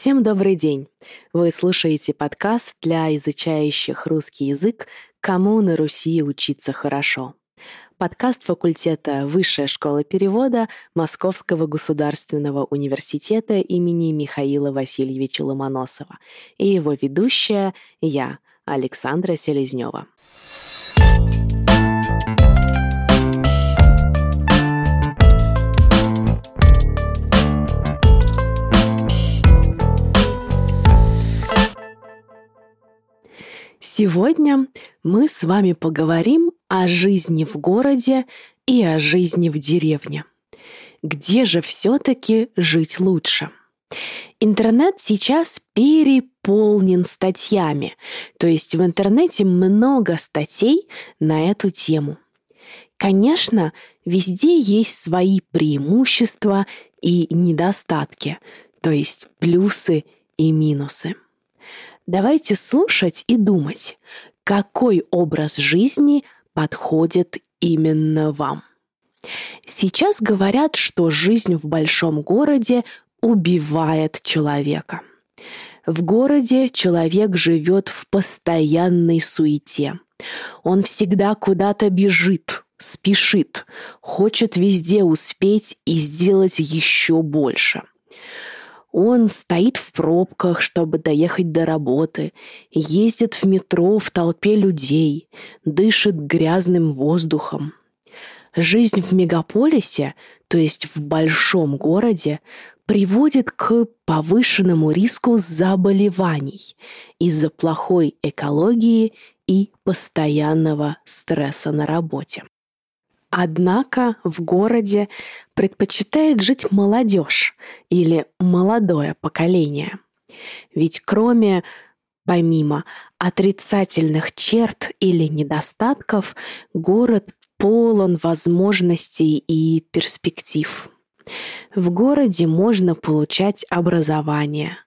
Всем добрый день! Вы слушаете подкаст для изучающих русский язык «Кому на Руси учиться хорошо». Подкаст факультета Высшая школа перевода Московского государственного университета имени Михаила Васильевича Ломоносова и его ведущая я, Александра Селезнева. Сегодня мы с вами поговорим о жизни в городе и о жизни в деревне. Где же все-таки жить лучше? Интернет сейчас переполнен статьями, то есть в интернете много статей на эту тему. Конечно, везде есть свои преимущества и недостатки, то есть плюсы и минусы. Давайте слушать и думать, какой образ жизни подходит именно вам. Сейчас говорят, что жизнь в большом городе убивает человека. В городе человек живет в постоянной суете. Он всегда куда-то бежит, спешит, хочет везде успеть и сделать еще больше. Он стоит в пробках, чтобы доехать до работы, ездит в метро в толпе людей, дышит грязным воздухом. Жизнь в мегаполисе, то есть в большом городе, приводит к повышенному риску заболеваний из-за плохой экологии и постоянного стресса на работе. Однако в городе предпочитает жить молодежь или молодое поколение. Ведь кроме, помимо отрицательных черт или недостатков, город полон возможностей и перспектив. В городе можно получать образование.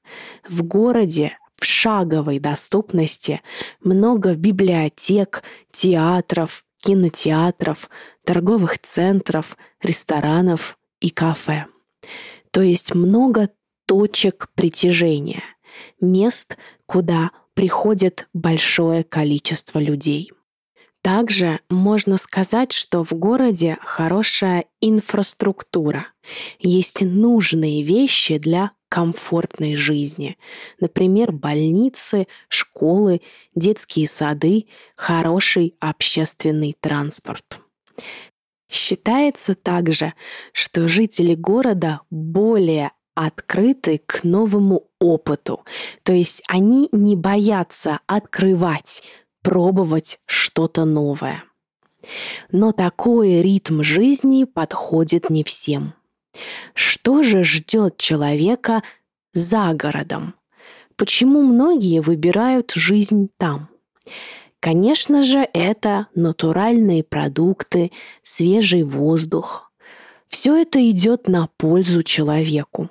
В городе в шаговой доступности много библиотек, театров, кинотеатров, торговых центров, ресторанов и кафе. То есть много точек притяжения, мест, куда приходит большое количество людей. Также можно сказать, что в городе хорошая инфраструктура. Есть нужные вещи для комфортной жизни. Например, больницы, школы, детские сады, хороший общественный транспорт. Считается также, что жители города более открыты к новому опыту, то есть они не боятся открывать, пробовать что-то новое. Но такой ритм жизни подходит не всем – что же ждет человека за городом? Почему многие выбирают жизнь там? Конечно же, это натуральные продукты, свежий воздух. Все это идет на пользу человеку.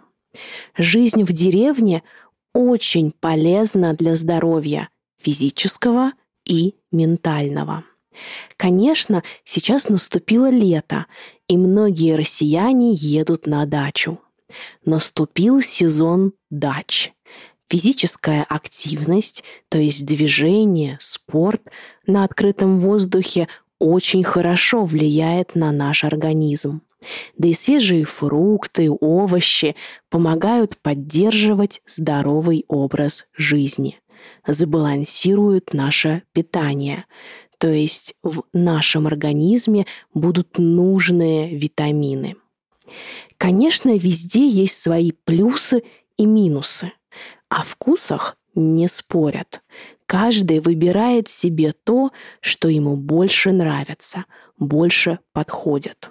Жизнь в деревне очень полезна для здоровья физического и ментального. Конечно, сейчас наступило лето, и многие россияне едут на дачу. Наступил сезон дач. Физическая активность, то есть движение, спорт на открытом воздухе очень хорошо влияет на наш организм. Да и свежие фрукты, овощи помогают поддерживать здоровый образ жизни, забалансируют наше питание, то есть в нашем организме будут нужные витамины. Конечно, везде есть свои плюсы и минусы. О вкусах не спорят. Каждый выбирает себе то, что ему больше нравится, больше подходит.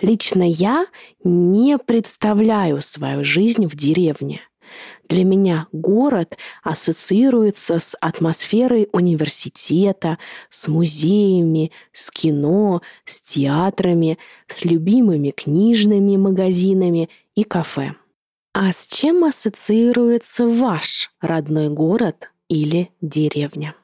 Лично я не представляю свою жизнь в деревне – для меня город ассоциируется с атмосферой университета, с музеями, с кино, с театрами, с любимыми книжными магазинами и кафе. А с чем ассоциируется ваш родной город или деревня?